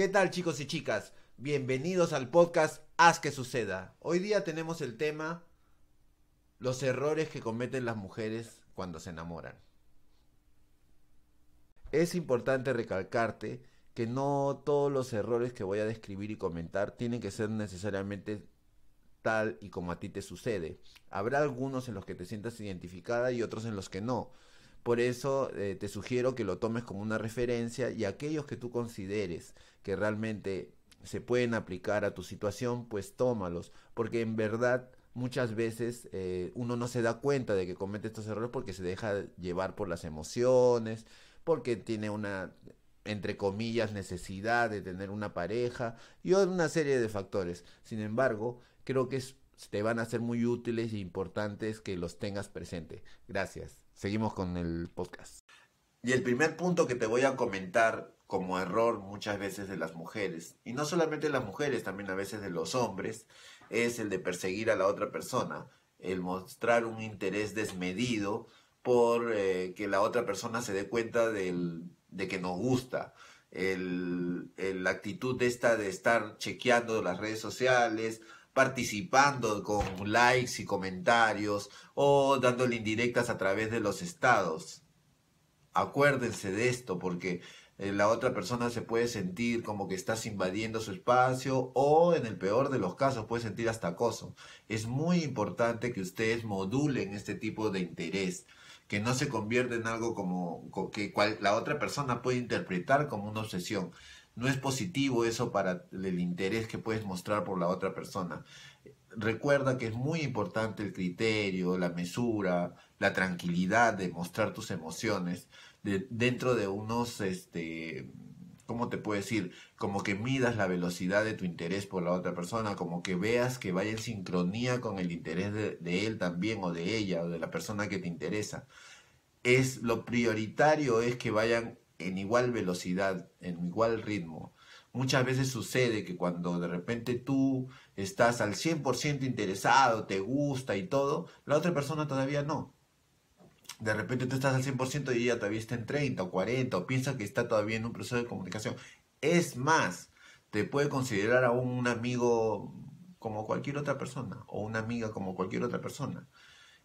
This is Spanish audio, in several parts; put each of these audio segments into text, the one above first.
¿Qué tal chicos y chicas? Bienvenidos al podcast Haz que suceda. Hoy día tenemos el tema los errores que cometen las mujeres cuando se enamoran. Es importante recalcarte que no todos los errores que voy a describir y comentar tienen que ser necesariamente tal y como a ti te sucede. Habrá algunos en los que te sientas identificada y otros en los que no. Por eso eh, te sugiero que lo tomes como una referencia y aquellos que tú consideres que realmente se pueden aplicar a tu situación, pues tómalos, porque en verdad muchas veces eh, uno no se da cuenta de que comete estos errores porque se deja llevar por las emociones, porque tiene una, entre comillas, necesidad de tener una pareja y una serie de factores. Sin embargo, creo que te van a ser muy útiles e importantes que los tengas presente. Gracias. Seguimos con el podcast. Y el primer punto que te voy a comentar como error muchas veces de las mujeres, y no solamente de las mujeres, también a veces de los hombres, es el de perseguir a la otra persona, el mostrar un interés desmedido por eh, que la otra persona se dé cuenta de que nos gusta. El, la actitud esta de estar chequeando las redes sociales, participando con likes y comentarios o dándole indirectas a través de los estados. Acuérdense de esto porque eh, la otra persona se puede sentir como que estás invadiendo su espacio o en el peor de los casos puede sentir hasta acoso. Es muy importante que ustedes modulen este tipo de interés, que no se convierta en algo como que la otra persona puede interpretar como una obsesión. No es positivo eso para el interés que puedes mostrar por la otra persona. Recuerda que es muy importante el criterio, la mesura, la tranquilidad de mostrar tus emociones dentro de unos, este, ¿cómo te puedo decir? Como que midas la velocidad de tu interés por la otra persona, como que veas que vaya en sincronía con el interés de, de él también o de ella o de la persona que te interesa. Es lo prioritario es que vayan en igual velocidad, en igual ritmo. Muchas veces sucede que cuando de repente tú estás al 100% interesado, te gusta y todo, la otra persona todavía no de repente tú estás al 100% y ella todavía está en 30 o 40 o piensa que está todavía en un proceso de comunicación. Es más, te puede considerar a un amigo como cualquier otra persona o una amiga como cualquier otra persona.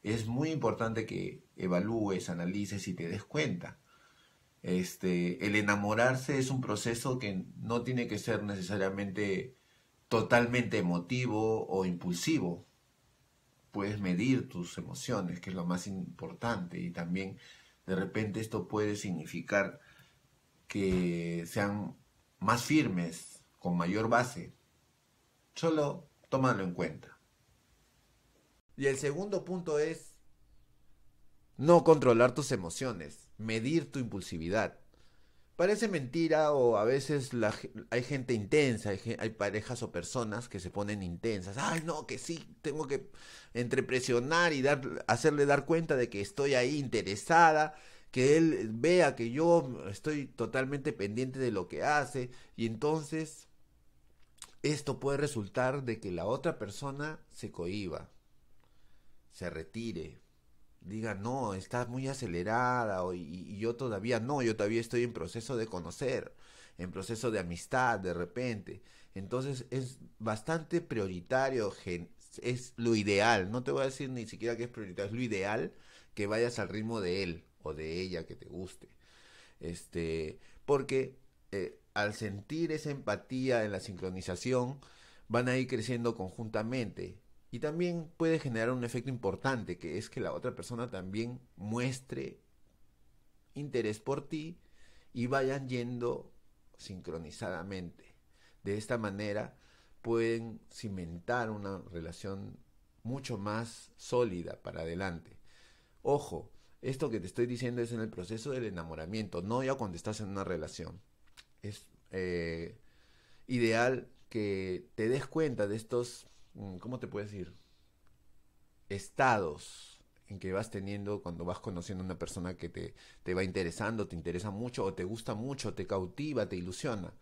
Es muy importante que evalúes, analices y te des cuenta. Este, el enamorarse es un proceso que no tiene que ser necesariamente totalmente emotivo o impulsivo puedes medir tus emociones, que es lo más importante, y también de repente esto puede significar que sean más firmes, con mayor base. Solo tómalo en cuenta. Y el segundo punto es no controlar tus emociones, medir tu impulsividad. Parece mentira o a veces hay gente intensa, hay, parejas o personas que se ponen intensas. Ay, no, que sí, tengo que entrepresionar y dar, hacerle dar cuenta de que estoy ahí interesada, que él vea que yo estoy totalmente pendiente de lo que hace y entonces esto puede resultar de que la otra persona se cohiba, se retire, diga, no, está muy acelerada y, yo todavía no, yo todavía estoy en proceso de conocer, en proceso de amistad de repente. Entonces es bastante prioritario, es lo ideal, no te voy a decir ni siquiera que es prioritario, es lo ideal que vayas al ritmo de él o de ella que te guste. Este, porque eh, al sentir esa empatía en la sincronización, van a ir creciendo conjuntamente y también puede generar un efecto importante, que es que la otra persona también muestre interés por ti y vayan yendo sincronizadamente. De esta manera pueden cimentar una relación mucho más sólida para adelante. Ojo, esto que te estoy diciendo es en el proceso del enamoramiento, no ya cuando estás en una relación. Es eh, ideal que te des cuenta de estos ¿cómo te puedes decir? Estados en que vas teniendo cuando vas conociendo a una persona que te, te va interesando, te interesa mucho o te gusta mucho, te cautiva, te ilusiona.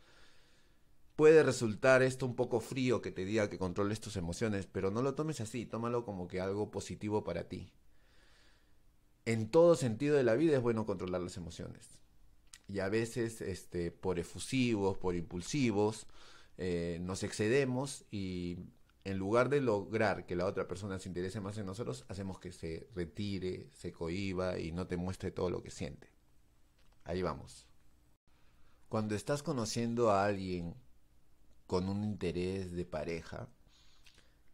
Puede resultar esto un poco frío que te diga que controles tus emociones, pero no lo tomes así, tómalo como que algo positivo para ti. En todo sentido de la vida es bueno controlar las emociones. y a veces este, por efusivos, por impulsivos, eh, nos excedemos y en lugar de lograr que la otra persona se interese más en nosotros, hacemos que se retire, se cohiba y no te muestre todo lo que siente. Ahí vamos. Cuando estás conociendo a alguien con un interés de pareja,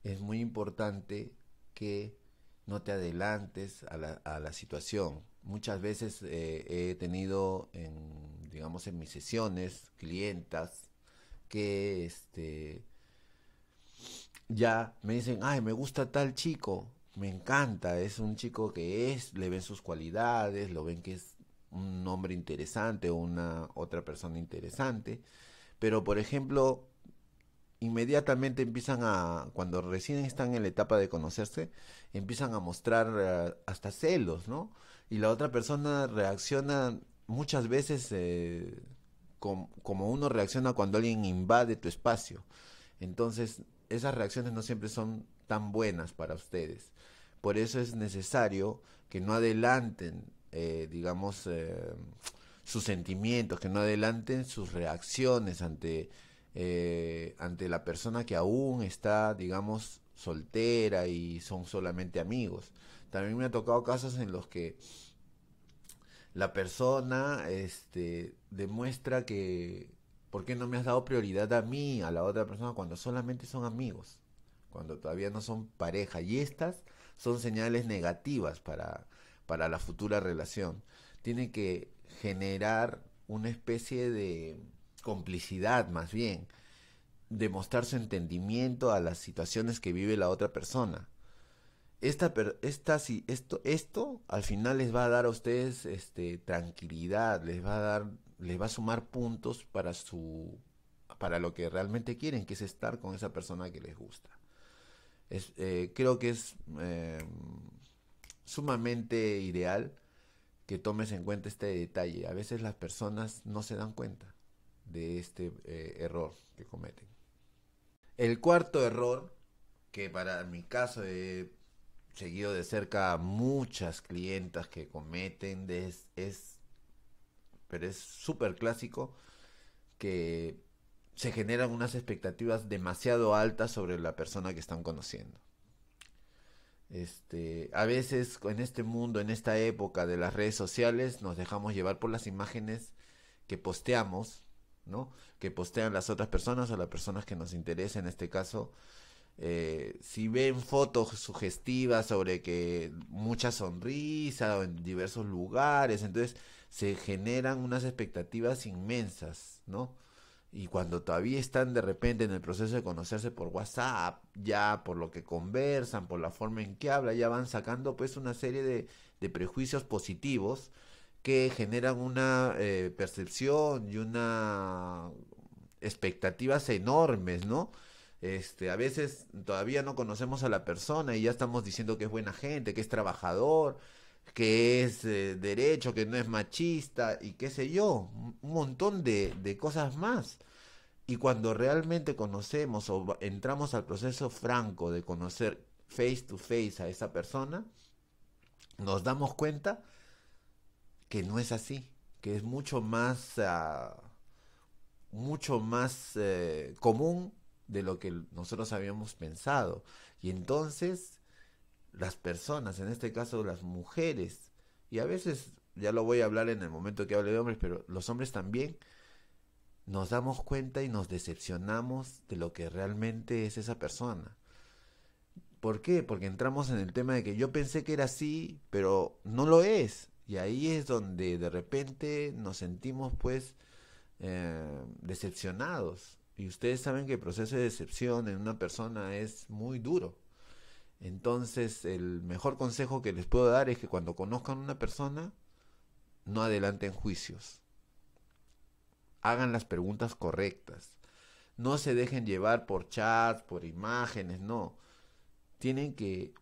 es muy importante que no te adelantes a la, a la situación. Muchas veces eh, he tenido, en, digamos, en mis sesiones, clientas que este, ya me dicen, ay, me gusta tal chico, me encanta, es un chico que es, le ven sus cualidades, lo ven que es un hombre interesante o una otra persona interesante, pero por ejemplo, inmediatamente empiezan a, cuando recién están en la etapa de conocerse, empiezan a mostrar eh, hasta celos, ¿no? Y la otra persona reacciona muchas veces eh, como uno reacciona cuando alguien invade tu espacio. Entonces, esas reacciones no siempre son tan buenas para ustedes. Por eso es necesario que no adelanten, eh, digamos, sus sentimientos, que no adelanten sus reacciones ante eh, ante la persona que aún está, digamos, soltera y son solamente amigos. También me ha tocado casos en los que la persona este, demuestra que, ¿por qué no me has dado prioridad a mí, a la otra persona, cuando solamente son amigos? Cuando todavía no son pareja. Y estas son señales negativas para, para la futura relación. Tiene que generar una especie de complicidad más bien, demostrar su entendimiento a las situaciones que vive la otra persona. Esta, esta, esto, esto al final les va a dar a ustedes este, tranquilidad, les va a dar, les va a sumar puntos para su, para lo que realmente quieren, que es estar con esa persona que les gusta. Es, eh, creo que es em, sumamente ideal que tomes en cuenta este detalle. A veces las personas no se dan cuenta de este eh, error que cometen. El cuarto error, que para mi caso he seguido de cerca a muchas clientas que cometen, es pero es súper clásico, que se generan unas expectativas demasiado altas sobre la persona que están conociendo. Este, a veces en este mundo, en esta época de las redes sociales, nos dejamos llevar por las imágenes que posteamos ¿no? Que postean las otras personas o las personas que nos interesa, en este caso. Eh, si ven fotos sugestivas sobre que mucha sonrisa en diversos lugares, entonces se generan unas expectativas inmensas, ¿no? Y cuando todavía están de repente en el proceso de conocerse por WhatsApp, ya por lo que conversan, por la forma en que habla, ya van sacando pues una serie de, de prejuicios positivos que generan una eh, percepción y una expectativas enormes, ¿no? Este, a veces todavía no conocemos a la persona y ya estamos diciendo que es buena gente, que es trabajador, que es eh, derecho, que no es machista y qué sé yo, un montón de, de cosas más. Y cuando realmente conocemos o entramos al proceso franco de conocer face to face a esa persona, nos damos cuenta que no es así, que es mucho más, uh, mucho más uh, común de lo que nosotros habíamos pensado. Y entonces las personas, en este caso las mujeres, y a veces, ya lo voy a hablar en el momento que hable de hombres, pero los hombres también, nos damos cuenta y nos decepcionamos de lo que realmente es esa persona. ¿Por qué? Porque entramos en el tema de que yo pensé que era así, pero no lo es. Y ahí es donde de repente nos sentimos pues eh, decepcionados. Y ustedes saben que el proceso de decepción en una persona es muy duro. Entonces el mejor consejo que les puedo dar es que cuando conozcan a una persona, no adelanten juicios. Hagan las preguntas correctas. No se dejen llevar por chats, por imágenes, no. Tienen que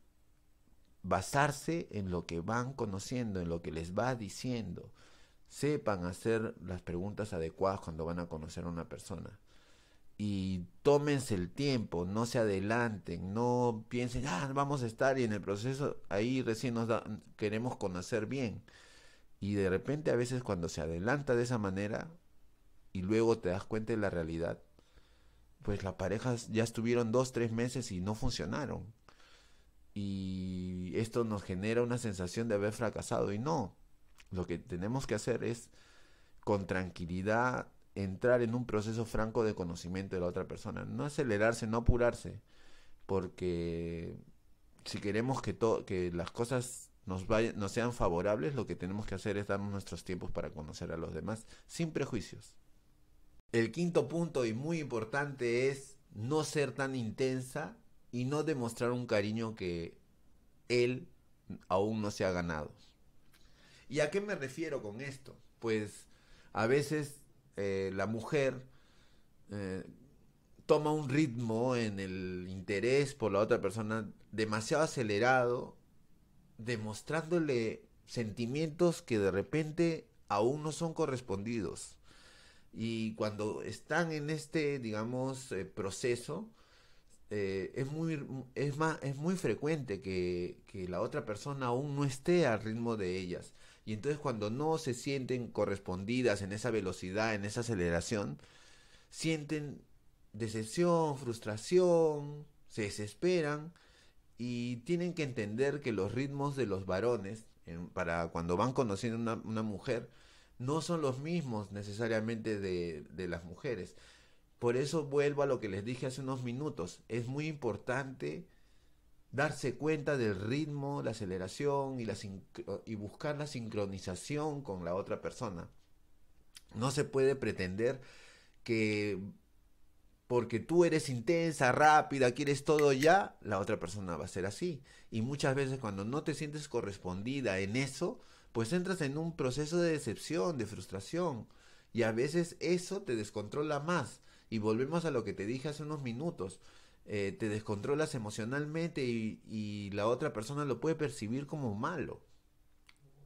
basarse en lo que van conociendo, en lo que les va diciendo. Sepan hacer las preguntas adecuadas cuando van a conocer a una persona. Y tómense el tiempo, no se adelanten, no piensen, ah, vamos a estar y en el proceso ahí recién nos da, queremos conocer bien. Y de repente a veces cuando se adelanta de esa manera y luego te das cuenta de la realidad, pues las parejas ya estuvieron dos, tres meses y no funcionaron. Y esto nos genera una sensación de haber fracasado. Y no, lo que tenemos que hacer es con tranquilidad entrar en un proceso franco de conocimiento de la otra persona. No acelerarse, no apurarse, porque si queremos que, que las cosas nos, vayan, nos sean favorables, lo que tenemos que hacer es darnos nuestros tiempos para conocer a los demás sin prejuicios. El quinto punto y muy importante es no ser tan intensa y no demostrar un cariño que él aún no se ha ganado. ¿Y a qué me refiero con esto? Pues a veces eh, la mujer eh, toma un ritmo en el interés por la otra persona demasiado acelerado, demostrándole sentimientos que de repente aún no son correspondidos. Y cuando están en este, digamos, eh, proceso, es, muy, es, más, es muy frecuente que, que la otra persona aún no esté al ritmo de ellas. Y entonces cuando no se sienten correspondidas en esa velocidad, en esa aceleración, sienten decepción, frustración, se desesperan y tienen que entender que los ritmos de los varones, para cuando van conociendo una, una mujer, no son los mismos necesariamente de, de las mujeres. Por eso vuelvo a lo que les dije hace unos minutos. Es muy importante darse cuenta del ritmo, la aceleración y, buscar la sincronización con la otra persona. No se puede pretender que porque tú eres intensa, rápida, quieres todo ya, la otra persona va a ser así. Y muchas veces cuando no te sientes correspondida en eso, pues entras en un proceso de decepción, de frustración. Y a veces eso te descontrola más. Y volvemos a lo que te dije hace unos minutos. Eh, te descontrolas emocionalmente y, la otra persona lo puede percibir como malo.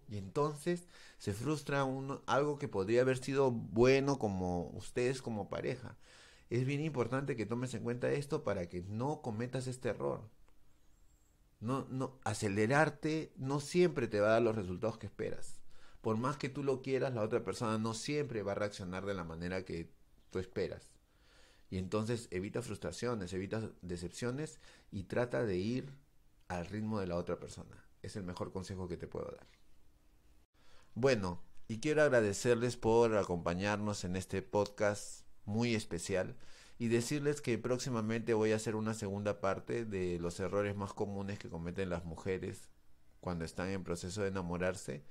Y entonces se frustra algo que podría haber sido bueno como ustedes como pareja. Es bien importante que tomes en cuenta esto para que no cometas este error. No, no, acelerarte no siempre te va a dar los resultados que esperas. Por más que tú lo quieras, la otra persona no siempre va a reaccionar de la manera que tú esperas. Y entonces evita frustraciones, evita decepciones y trata de ir al ritmo de la otra persona. Es el mejor consejo que te puedo dar. Bueno, y quiero agradecerles por acompañarnos en este podcast muy especial y decirles que próximamente voy a hacer una segunda parte de los errores más comunes que cometen las mujeres cuando están en proceso de enamorarse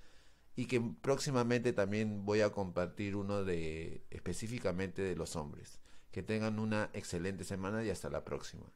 y que próximamente también voy a compartir uno de específicamente de los hombres. Que tengan una excelente semana y hasta la próxima.